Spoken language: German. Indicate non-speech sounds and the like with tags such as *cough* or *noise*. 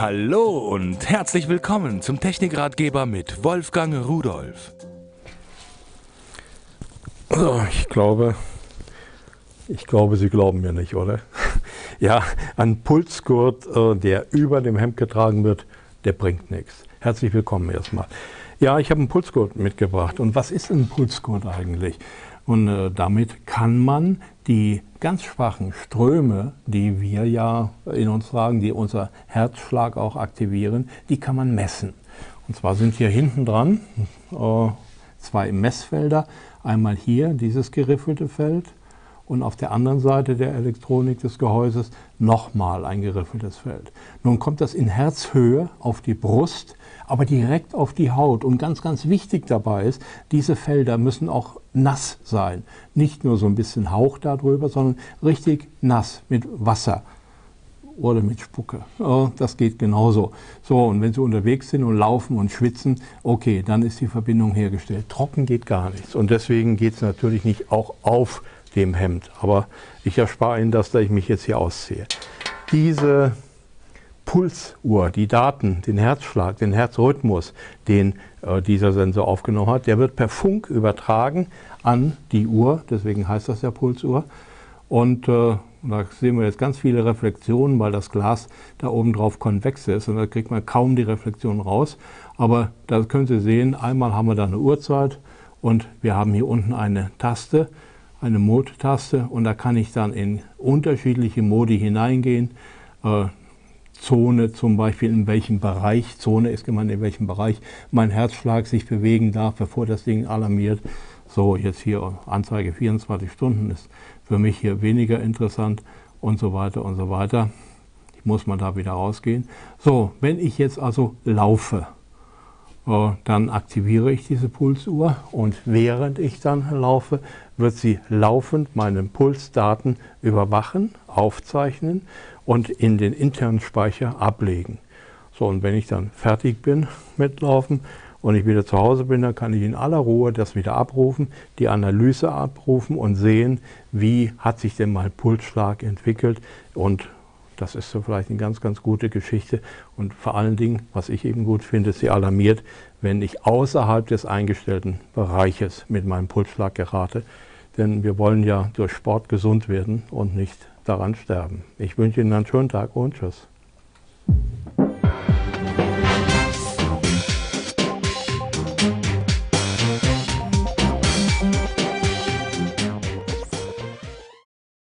Hallo und herzlich willkommen zum Technikratgeber mit Wolfgang Rudolf. So, ich glaube, ich glaube, Sie glauben mir nicht, oder? *laughs* Ja, ein Pulsgurt, äh, der über dem Hemd getragen wird, der bringt nichts. Herzlich willkommen erstmal. Ja, ich habe einen Pulsgurt mitgebracht. Und was ist ein Pulsgurt eigentlich? Und äh, damit kann man die ganz schwachen Ströme, die wir ja in uns tragen, die unser Herzschlag auch aktivieren, die kann man messen. Und zwar sind hier hinten dran äh, zwei Messfelder. Einmal hier dieses geriffelte Feld und auf der anderen Seite der Elektronik des Gehäuses nochmal ein geriffeltes Feld. Nun kommt das in Herzhöhe auf die Brust, aber direkt auf die Haut. Und ganz, ganz wichtig dabei ist, diese Felder müssen auch nass sein. Nicht nur so ein bisschen Hauch darüber, sondern richtig nass mit Wasser oder mit Spucke. Das geht genauso. So, und wenn Sie unterwegs sind und laufen und schwitzen, okay, dann ist die Verbindung hergestellt. Trocken geht gar nichts. Und deswegen geht es natürlich nicht auch auf dem Hemd. Aber ich erspare Ihnen das, da ich mich jetzt hier ausziehe. Diese Pulsuhr, die Daten, den Herzschlag, den Herzrhythmus, den äh, dieser Sensor aufgenommen hat, der wird per Funk übertragen an die Uhr, deswegen heißt das ja Pulsuhr. Und äh, da sehen wir jetzt ganz viele Reflexionen, weil das Glas da oben drauf konvex ist und da kriegt man kaum die Reflexion raus. Aber da können Sie sehen, einmal haben wir da eine Uhrzeit und wir haben hier unten eine Taste, eine Mode-Taste und da kann ich dann in unterschiedliche Modi hineingehen. Äh, Zone zum Beispiel, in welchem Bereich, Zone ist gemeint, in welchem Bereich mein Herzschlag sich bewegen darf, bevor das Ding alarmiert. So, jetzt hier Anzeige 24 Stunden ist für mich hier weniger interessant und so weiter und so weiter. Ich muss mal da wieder rausgehen. So, wenn ich jetzt also laufe, dann aktiviere ich diese Pulsuhr und während ich dann laufe, wird sie laufend meine Pulsdaten überwachen, aufzeichnen und in den internen Speicher ablegen. So, und wenn ich dann fertig bin mit Laufen und ich wieder zu Hause bin, dann kann ich in aller Ruhe das wieder abrufen, die Analyse abrufen und sehen, wie hat sich denn mein Pulsschlag entwickelt und das ist so vielleicht eine ganz, ganz gute Geschichte. Und vor allen Dingen, was ich eben gut finde, sie alarmiert, wenn ich außerhalb des eingestellten Bereiches mit meinem Pulsschlag gerate. Denn wir wollen ja durch Sport gesund werden und nicht daran sterben. Ich wünsche Ihnen einen schönen Tag und Tschüss.